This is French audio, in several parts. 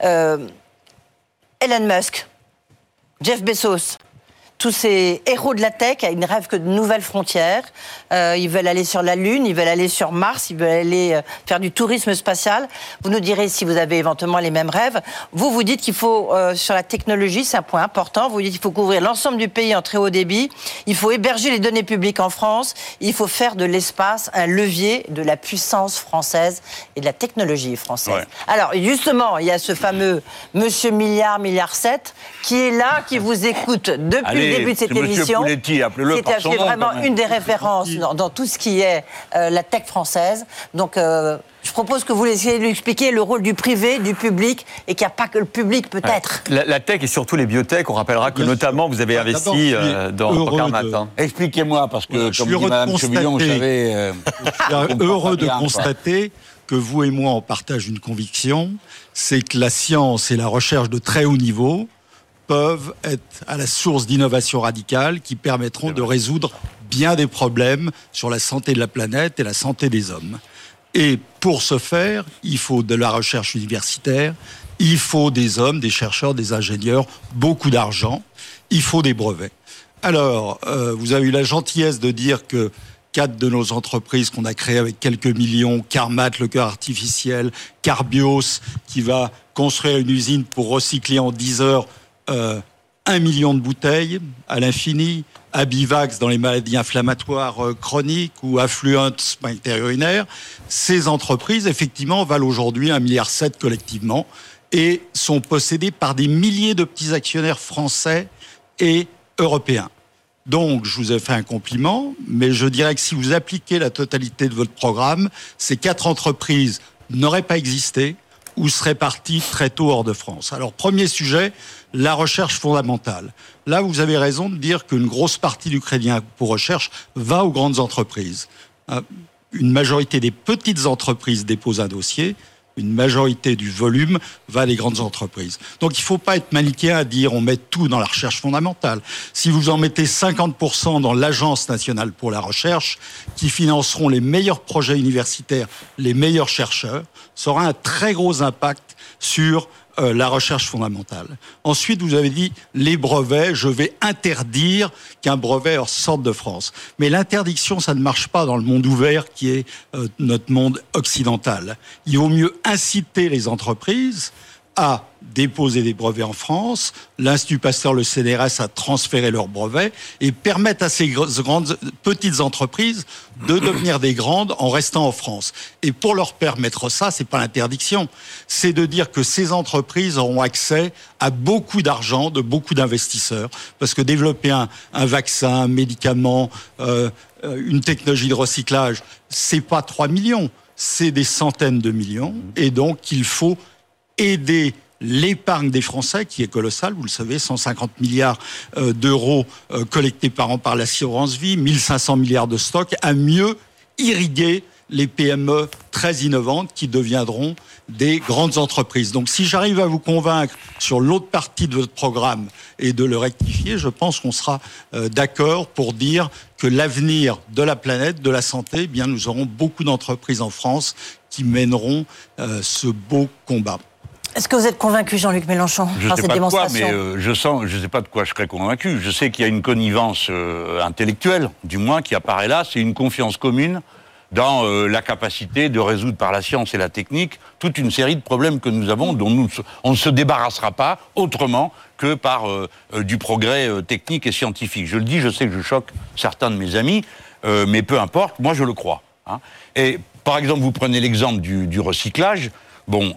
Elon Musk, Jeff Bezos, tous ces héros de la tech ils ne rêvent que de nouvelles frontières. Euh, ils veulent aller sur la Lune, ils veulent aller sur Mars, ils veulent aller euh, faire du tourisme spatial. Vous nous direz si vous avez éventuellement les mêmes rêves. Vous, vous dites qu'il faut, euh, sur la technologie, c'est un point important, vous dites qu'il faut couvrir l'ensemble du pays en très haut débit, il faut héberger les données publiques en France, il faut faire de l'espace un levier de la puissance française et de la technologie française. Alors, justement, il y a ce fameux Monsieur Milliard, Milliard 7, qui est là, qui vous écoute depuis début de cette émission. C'était vraiment une des références dans, tout ce qui est euh, la tech française. Donc, euh, je propose que vous laissiez lui expliquer le rôle du privé, du public, et qu'il n'y a pas que le public peut-être. La, tech et surtout les biotech, on rappellera que notamment vous avez investi euh, dans Carmat. Hein. Expliquez-moi, parce que je comme dit Mme Chevillon, j'avais... je suis heureux de constater que vous et moi, on partage une conviction, c'est que la science et la recherche de très haut niveau peuvent être à la source d'innovations radicales qui permettront de résoudre bien des problèmes sur la santé de la planète et la santé des hommes. Et pour ce faire, il faut de la recherche universitaire, il faut des hommes, des chercheurs, des ingénieurs, beaucoup d'argent, il faut des brevets. Alors, euh, vous avez eu la gentillesse de dire que quatre de nos entreprises qu'on a créées avec quelques millions, Carmat, le cœur artificiel, Carbios, qui va construire une usine pour recycler en 10 heures euh, un million de bouteilles à l'infini, Abivax dans les maladies inflammatoires euh, chroniques ou affluent sphincter urinaire. Ces entreprises, effectivement, valent aujourd'hui un milliard sept collectivement et sont possédées par des milliers de petits actionnaires français et européens. Donc, je vous ai fait un compliment, mais je dirais que si vous appliquez la totalité de votre programme, ces quatre entreprises n'auraient pas existé ou seraient parties très tôt hors de France. Alors, premier sujet, la recherche fondamentale. Là, vous avez raison de dire qu'une grosse partie du crédit pour recherche va aux grandes entreprises. Euh, une majorité des petites entreprises déposent un dossier, une majorité du volume va à les grandes entreprises. Donc il ne faut pas être manichéen à dire on met tout dans la recherche fondamentale. Si vous en mettez 50% dans l'Agence nationale pour la recherche, qui financeront les meilleurs projets universitaires, les meilleurs chercheurs, ça aura un très gros impact sur euh, la recherche fondamentale. Ensuite, vous avez dit les brevets, je vais interdire qu'un brevet sorte de France. Mais l'interdiction, ça ne marche pas dans le monde ouvert qui est euh, notre monde occidental. Il vaut mieux inciter les entreprises à déposer des brevets en France, l'Institut Pasteur, le CNRS a transféré leurs brevets et permettent à ces grandes, petites entreprises de devenir des grandes en restant en France. Et pour leur permettre ça, c'est pas l'interdiction, c'est de dire que ces entreprises auront accès à beaucoup d'argent de beaucoup d'investisseurs, parce que développer un, vaccin, un médicament, euh, une technologie de recyclage, c'est pas 3 millions, c'est des centaines de millions, et donc il faut aider l'épargne des Français, qui est colossale, vous le savez, 150 milliards euh, d'euros euh, collectés par an par l'assurance vie, 1500 milliards de stocks, à mieux irriguer les PME très innovantes qui deviendront des grandes entreprises. Donc si j'arrive à vous convaincre sur l'autre partie de votre programme et de le rectifier, je pense qu'on sera euh, d'accord pour dire que l'avenir de la planète, de la santé, eh bien nous aurons beaucoup d'entreprises en France qui mèneront ce beau combat. Est-ce que vous êtes convaincu, Jean-Luc Mélenchon, je par cette pas démonstration de quoi, mais euh, je sens, je ne sais pas de quoi je serais convaincu. Je sais qu'il y a une connivence euh, intellectuelle, du moins, qui apparaît là. C'est une confiance commune dans euh, la capacité de résoudre par la science et la technique toute une série de problèmes que nous avons, dont nous, on ne se débarrassera pas autrement que par du progrès technique et scientifique. Je le dis, je sais que je choque certains de mes amis, mais peu importe, moi je le crois. Hein. Et par exemple, vous prenez l'exemple du, du, recyclage. Bon,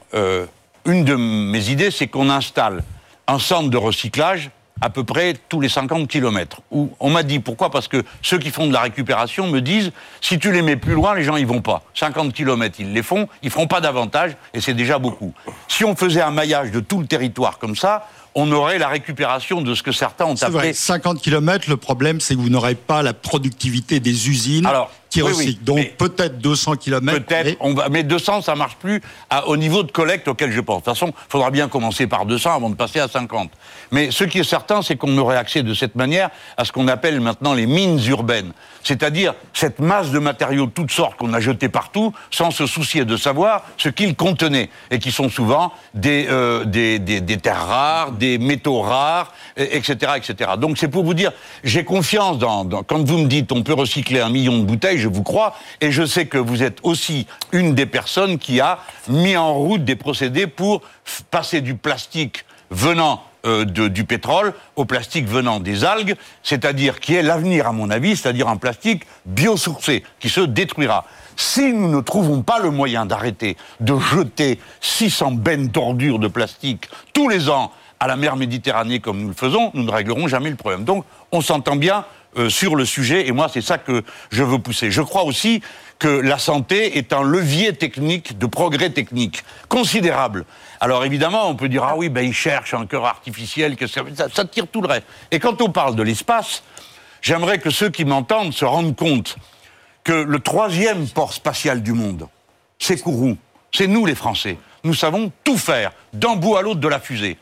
une de mes idées, c'est qu'on installe un centre de recyclage à peu près tous les 50 km. on m'a dit pourquoi? Parce que ceux qui font de la récupération me disent si tu les mets plus loin, les gens y vont pas. 50 km, ils les font, ils feront pas davantage et c'est déjà beaucoup. Si on faisait un maillage de tout le territoire comme ça, on aurait la récupération de ce que certains ont appelé. Vrai. 50 km, le problème, c'est que vous n'aurez pas la productivité des usines tir Donc peut-être 200 km. Peut-être, on va, mais 200, ça marche plus au niveau de collecte auquel je pense. De toute façon, il faudra bien commencer par 200 avant de passer à 50. Mais ce qui est certain, c'est qu'on aurait accès de cette manière à ce qu'on appelle maintenant les mines urbaines. C'est-à-dire cette masse de matériaux de toutes sortes qu'on a jetés partout sans se soucier de savoir ce qu'ils contenaient et qui sont souvent des, euh, des, des, terres rares, des métaux rares, etc. etc. Donc c'est pour vous dire, j'ai confiance dans, dans, Quand vous me dites on peut recycler un million de bouteilles, je vous crois et je sais que vous êtes aussi une des personnes qui a mis en route des procédés pour passer du plastique venant euh, du pétrole au plastique venant des algues, c'est-à-dire qui est l'avenir à mon avis, c'est-à-dire un plastique biosourcé qui se détruira. Si nous ne trouvons pas le moyen d'arrêter de jeter 600 bennes d'ordures de plastique tous les ans à la mer Méditerranée comme nous le faisons, nous ne réglerons jamais le problème. Donc on s'entend bien euh, sur le sujet et moi c'est ça que je veux pousser. Je crois aussi que la santé est un levier technique de progrès technique considérable. Alors évidemment, on peut dire ah oui, ben ils cherchent un cœur artificiel, que ça, ça, tire tout le reste. Et quand on parle de l'espace, j'aimerais que ceux qui m'entendent se rendent compte que le troisième port spatial du monde, c'est Kourou. C'est nous les Français. Nous savons tout faire, d'un bout à l'autre de la fusée.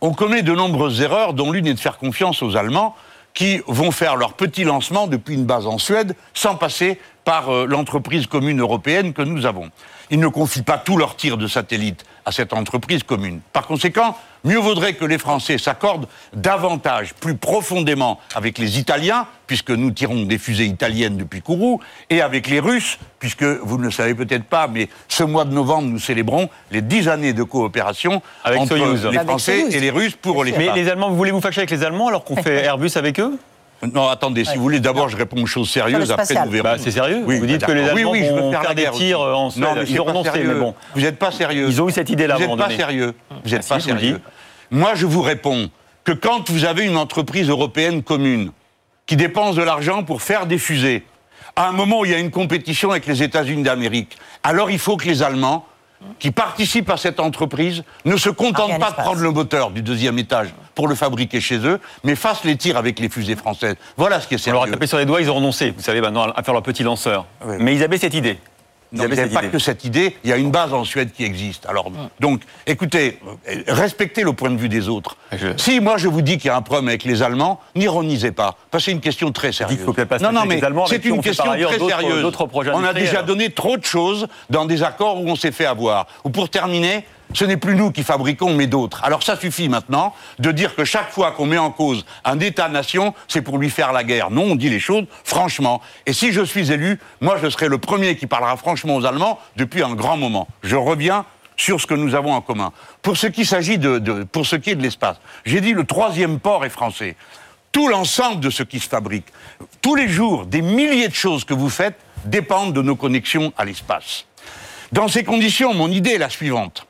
On commet de nombreuses erreurs, dont l'une est de faire confiance aux Allemands, qui vont faire leur petit lancement depuis une base en Suède, sans passer par euh, l'entreprise commune européenne que nous avons. Ils ne confient pas tous leurs tirs de satellites à cette entreprise commune. Par conséquent, mieux vaudrait que les Français s'accordent davantage, plus profondément avec les Italiens, puisque nous tirons des fusées italiennes depuis Kourou, et avec les Russes, puisque vous ne le savez peut-être pas, mais ce mois de novembre, nous célébrons les dix années de coopération entre les Français et les Russes pour les. Mais les Allemands, vous voulez vous fâcher avec les Allemands alors qu'on fait Airbus avec eux? Non, attendez, si vous voulez, d'abord je réponds aux choses sérieuses, après nous verrons. Bah, c'est sérieux Vous dites que les Allemands oui, vont faire, des tirs en Suède. Non, mais ils ont renoncé, mais bon. Vous n'êtes pas sérieux. Ils ont eu cette idée-là Vous n'êtes pas sérieux. Vous n'êtes pas sérieux. Moi, je vous réponds que quand vous avez une entreprise européenne commune qui dépense de l'argent pour faire des fusées, à un moment où il y a une compétition avec les États-Unis d'Amérique, alors il faut que les Allemands qui participent à cette entreprise ne se contentent pas de prendre le moteur du deuxième étage pour le fabriquer chez eux, mais fassent les tirs avec les fusées françaises. Voilà ce qui est sérieux. On leur a tapé sur les doigts, ils ont renoncé, vous savez, maintenant, à faire leur petit lanceur. Mais ils avaient cette idée. Il n'y a pas que cette idée, il y a une base en Suède qui existe. Alors, donc, écoutez, respectez le point de vue des autres. Si moi je vous dis qu'il y a un problème avec les Allemands, n'ironisez pas, parce que c'est une question très sérieuse. non, non, mais c'est une question très sérieuse. On a déjà donné trop de choses dans des accords où on s'est fait avoir. Ou pour terminer, ce n'est plus nous qui fabriquons, mais d'autres. Alors ça suffit maintenant de dire que chaque fois qu'on met en cause un État-nation, c'est pour lui faire la guerre. Non, on dit les choses franchement. Et si je suis élu, moi je serai le premier qui parlera franchement aux Allemands depuis un grand moment. Je reviens sur ce que nous avons en commun. Pour ce qui s'agit de, pour ce qui est de l'espace, j'ai dit le troisième port est français. Tout l'ensemble de ce qui se fabrique, tous les jours, des milliers de choses que vous faites dépendent de nos connexions à l'espace. Dans ces conditions, mon idée est la suivante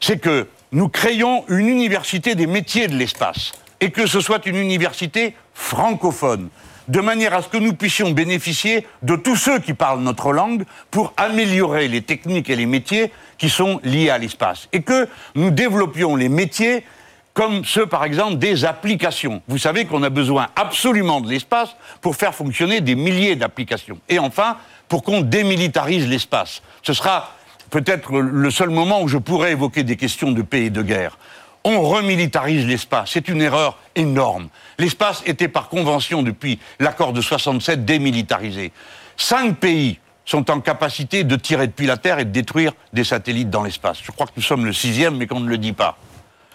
c'est que nous créons une université des métiers de l'espace et que ce soit une université francophone, de manière à ce que nous puissions bénéficier de tous ceux qui parlent notre langue pour améliorer les techniques et les métiers qui sont liés à l'espace. Et que nous développions les métiers comme ceux, par exemple, des applications. Vous savez qu'on a besoin absolument de l'espace pour faire fonctionner des milliers d'applications. Et enfin, pour qu'on démilitarise l'espace. Ce sera peut-être le seul moment où je pourrais évoquer des questions de paix et de guerre. On remilitarise l'espace. C'est une erreur énorme. L'espace était par convention depuis l'accord de 67 démilitarisé. Cinq pays sont en capacité de tirer depuis la Terre et de détruire des satellites dans l'espace. Je crois que nous sommes le sixième, mais qu'on ne le dit pas.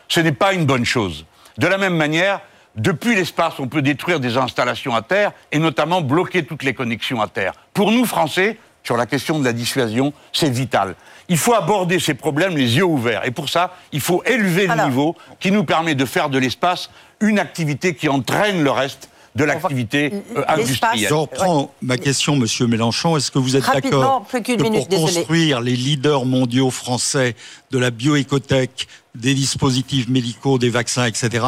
Ce n'est pas une bonne chose. De la même manière, depuis l'espace, on peut détruire des installations à terre et notamment bloquer toutes les connexions à terre. Pour nous, Français, sur la question de la dissuasion, c'est vital. Il faut aborder ces problèmes les yeux ouverts. Et pour ça, il faut élever le niveau qui nous permet de faire de l'espace une activité qui entraîne le reste de l'activité euh, industrielle. Je reprends ma question, Monsieur Mélenchon. Est-ce que vous êtes d'accord que pour construire les leaders mondiaux français de la bioécothèque, des dispositifs médicaux, des vaccins, etc.,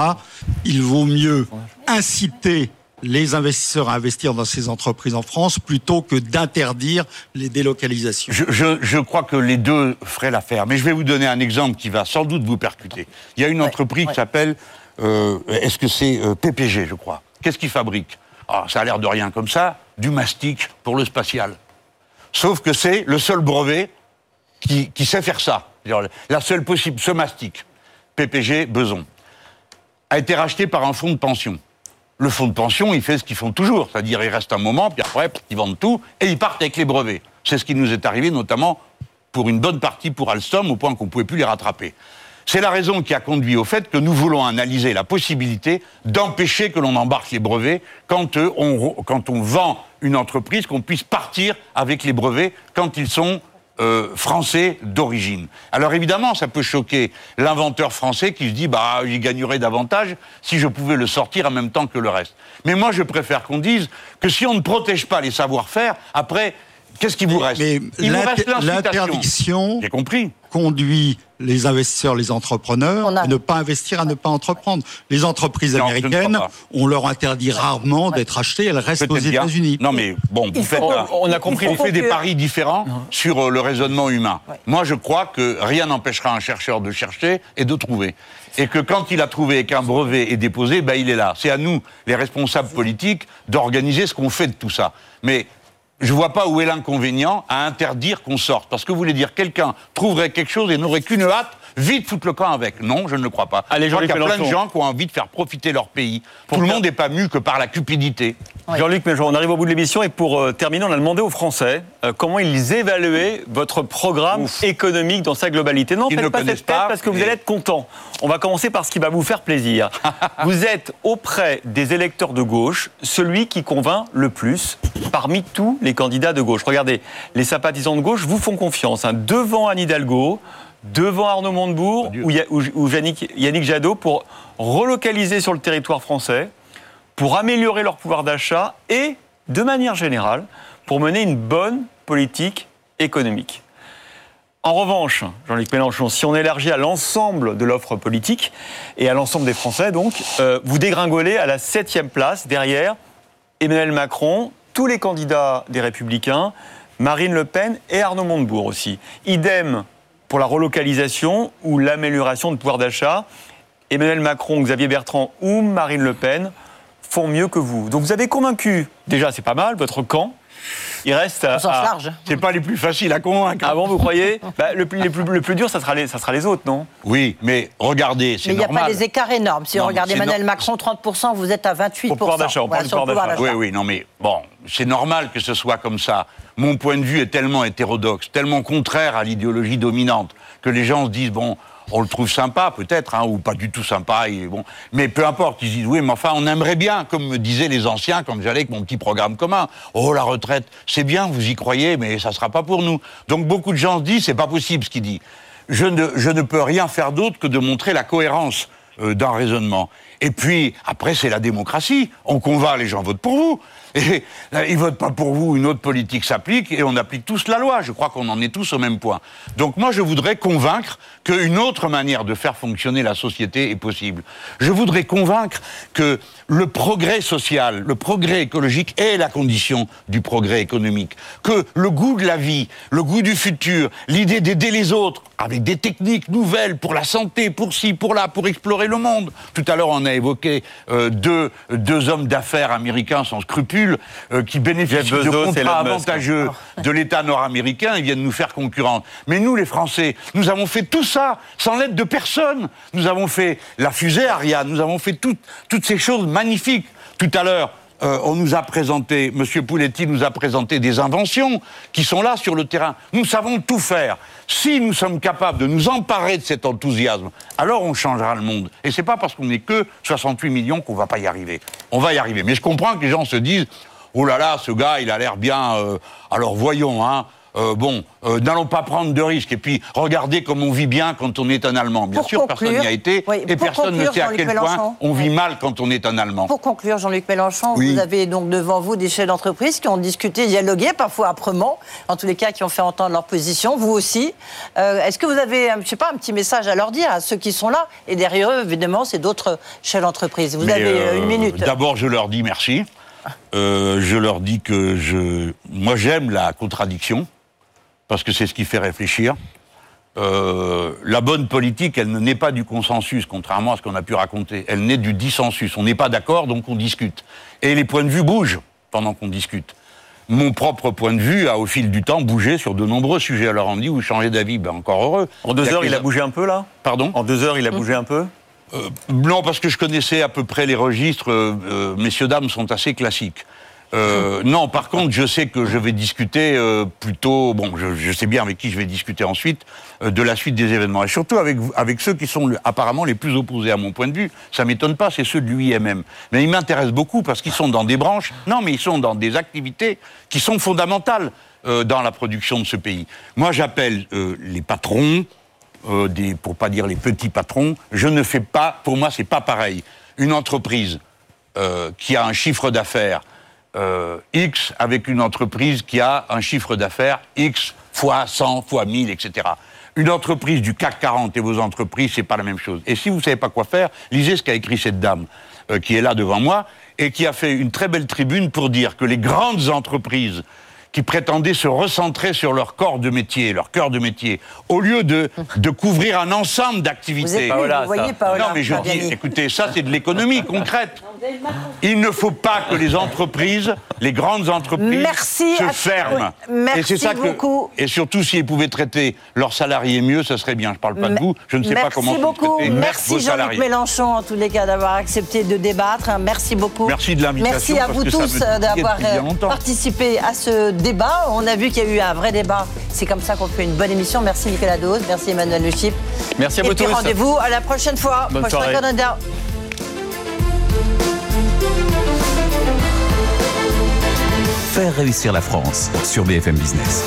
il vaut mieux inciter les investisseurs à investir dans ces entreprises en France plutôt que d'interdire les délocalisations je, crois que les deux feraient l'affaire. Mais je vais vous donner un exemple qui va sans doute vous percuter. Il y a une entreprise qui s'appelle, euh, est-ce que c'est euh, PPG, je crois Qu'est-ce qu'ils fabriquent ah, Ça a l'air de rien comme ça, du mastic pour le spatial. Sauf que c'est le seul brevet qui, sait faire ça. La seule possible, ce mastic, PPG Beson, a été racheté par un fonds de pension. Le fonds de pension, il fait ce qu'ils font toujours, c'est-à-dire il reste un moment, puis après, ils vendent tout, et ils partent avec les brevets. C'est ce qui nous est arrivé, notamment pour une bonne partie pour Alstom, au point qu'on ne pouvait plus les rattraper. C'est la raison qui a conduit au fait que nous voulons analyser la possibilité d'empêcher que l'on embarque les brevets quand, euh, on, quand on vend une entreprise, qu'on puisse partir avec les brevets quand ils sont euh, français d'origine. Alors évidemment, ça peut choquer l'inventeur français qui se dit bah j'y gagnerais davantage si je pouvais le sortir en même temps que le reste. Mais moi, je préfère qu'on dise que si on ne protège pas les savoir-faire, après Qu'est-ce qui vous reste Mais l'interdiction conduit les investisseurs, les entrepreneurs, à ne pas investir, à ne pas entreprendre. Les entreprises américaines, on leur interdit rarement d'être achetées, elles restent aux États-Unis. Non mais bon, vous faites, on a compris, on fait des paris différents sur euh, le raisonnement humain. Moi, je crois que rien n'empêchera un chercheur de chercher et de trouver. Et que quand il a trouvé et qu'un brevet est déposé, ben il est là. C'est à nous, les responsables politiques, d'organiser ce qu'on fait de tout ça. Mais je ne vois pas où est l'inconvénient à interdire qu'on sorte. Parce que vous voulez dire quelqu'un trouverait quelque chose et n'aurait qu'une hâte, vite foutre le camp avec. Non, je ne le crois pas. Allez, je crois qu'il y a plein de gens qui ont envie de faire profiter leur pays. Tout le monde n'est pas mu que par la cupidité. Jean-Luc Méjean, on arrive au bout de l'émission et pour euh, terminer, on a demandé aux Français euh, comment ils évaluaient votre programme économique dans sa globalité. Non, ils faites pas cette tête parce que vous allez être content. On va commencer par ce qui va vous faire plaisir. vous êtes auprès des électeurs de gauche celui qui convainc le plus parmi tous les candidats de gauche. Regardez, les sympathisants de gauche vous font confiance. Hein. Devant Anne Hidalgo, devant Arnaud Montebourg ou, ou Yannick Jadot pour relocaliser sur le territoire français pour améliorer leur pouvoir d'achat et, de manière générale, pour mener une bonne politique économique. En revanche, Jean-Luc Mélenchon, si on élargit à l'ensemble de l'offre politique et à l'ensemble des Français, donc, euh, vous dégringolez à la septième place derrière Emmanuel Macron, tous les candidats des Républicains, Marine Le Pen et Arnaud Montebourg aussi. Idem pour la relocalisation ou l'amélioration du pouvoir d'achat. Emmanuel Macron, Xavier Bertrand ou Marine Le Pen font mieux que vous. Donc vous avez convaincu, déjà c'est pas mal, votre camp. Il reste à. large. C'est pas les plus faciles à convaincre. Ah bon, vous croyez? Bah, le, plus, le, plus, dur, ça sera, les, ça sera les autres, non? Oui, mais regardez, c'est normal. Mais il n'y a pas des écarts énormes. Si on regarde Emmanuel Macron, 30%, vous êtes à 28%. Pour pouvoir d'achat, on parle pouvoir d'achat. Oui, oui, non, mais bon, c'est normal que ce soit comme ça. Mon point de vue est tellement hétérodoxe, tellement contraire à l'idéologie dominante, que les gens se disent, bon, on le trouve sympa peut-être, hein, ou pas du tout sympa, bon. mais peu importe, ils disent oui, mais enfin on aimerait bien, comme me disaient les anciens quand j'allais avec mon petit programme commun. Oh la retraite, c'est bien, vous y croyez, mais ça sera pas pour nous. Donc beaucoup de gens se disent c'est pas possible ce qu'il dit. Je ne, je ne peux rien faire d'autre que de montrer la cohérence euh, d'un raisonnement. Et puis, après, c'est la démocratie. On convainc, les gens votent pour vous. Et euh, ils votent pas pour vous, une autre politique s'applique et on applique tous la loi. Je crois qu'on en est tous au même point. Donc moi, je voudrais convaincre qu'une autre manière de faire fonctionner la société est possible. Je voudrais convaincre que le progrès social, le progrès écologique est la condition du progrès économique. Que le goût de la vie, le goût du futur, l'idée d'aider les autres avec des techniques nouvelles pour la santé, pour ci, pour là, pour explorer le monde. Tout à l'heure, on a évoqué euh, deux, deux hommes d'affaires américains sans scrupules euh, qui bénéficient de contrats avantageux de l'État nord-américain. Ils viennent nous faire concurrence. Mais nous, les Français, nous avons fait tout ça sans l'aide de personne. Nous avons fait la fusée Ariane, nous avons fait toutes ces choses magnifiques. Tout à l'heure, euh, on nous a présenté, M. Pouletti nous a présenté des inventions qui sont là sur le terrain. Nous savons tout faire. Si nous sommes capables de nous emparer de cet enthousiasme, alors on changera le monde. Et c'est pas parce qu'on n'est que 68 millions qu'on va pas y arriver. On va y arriver. Mais je comprends que les gens se disent, oh là là, ce gars, il a l'air bien. Euh, alors voyons, hein. Euh, bon, euh, n'allons pas prendre de risques. Et puis, regardez comme on vit bien quand on est un Allemand. Bien sûr, personne n'y a été, et personne ne sait à quel point on vit mal quand on est un Allemand. Pour conclure, Jean-Luc Mélenchon, vous avez donc devant vous des chefs d'entreprise qui ont discuté, dialogué, parfois âprement, en tous les cas, qui ont fait entendre leur position, vous aussi. Euh, est-ce que vous avez, je sais pas, un petit message à leur dire, à ceux qui sont là Et derrière eux, évidemment, c'est d'autres chefs d'entreprise. Vous avez une minute. D'abord, je leur dis merci. je leur dis que je, moi j'aime la contradiction parce que c'est ce qui fait réfléchir. Euh, la bonne politique, elle ne naît pas du consensus, contrairement à ce qu'on a pu raconter. Elle naît du dissensus. On n'est pas d'accord, donc on discute. Et les points de vue bougent pendant qu'on discute. mon propre point de vue a, au fil du temps, bougé sur de nombreux sujets. Alors on me dit, vous changez d'avis, ben encore heureux. En deux heures, il a bougé un peu, là? Pardon? En deux heures, il a bougé un peu? Euh, Non, parce que je connaissais à peu près les registres. Euh, messieurs, dames sont assez classiques. Euh, non, par contre, je sais que je vais discuter euh, plutôt. Bon, je, sais bien avec qui je vais discuter ensuite euh, de la suite des événements et surtout avec avec ceux qui sont apparemment les plus opposés à mon point de vue. Ça m'étonne pas, c'est ceux de l'UIMM. Mais ils m'intéressent beaucoup parce qu'ils sont dans des branches. Non, mais ils sont dans des activités qui sont fondamentales dans la production de ce pays. Moi, j'appelle les patrons, des, pour pas dire les petits patrons. Je ne fais pas. Pour moi, c'est pas pareil. Une entreprise qui a un chiffre d'affaires euh, X avec une entreprise qui a un chiffre d'affaires X fois 100, fois 1000, etc. Une entreprise du CAC 40 et vos entreprises, c'est pas la même chose. Et si vous savez pas quoi faire, lisez ce qu'a écrit cette dame euh, qui est là devant moi et qui a fait une très belle tribune pour dire que les grandes entreprises qui prétendaient se recentrer sur leur corps de métier, leur cœur de métier, au lieu de, de couvrir un ensemble d'activités. Vous, voyez Non, mais je dis, écoutez, ça c'est de l'économie concrète. Il ne faut pas que les entreprises, les grandes entreprises, se ferment. Merci et c'est ça beaucoup. Et surtout, s'ils pouvaient traiter leurs salariés mieux, ce serait bien. Je ne parle pas de vous. Je ne sais pas comment beaucoup. Merci Jean-Luc Mélenchon, en tous les cas, d'avoir accepté de débattre. Merci beaucoup. Merci de l'invitation. Merci à vous tous d'avoir euh, participé à ce débat. On a vu qu'il y a eu un vrai débat. C'est comme ça qu'on fait une bonne émission. Merci Nicolas Dose, merci Emmanuel Le Chip. Merci à vous Et tous. rendez-vous à la prochaine fois. Bonne soirée. Canada. Faire réussir la France sur BFM Business.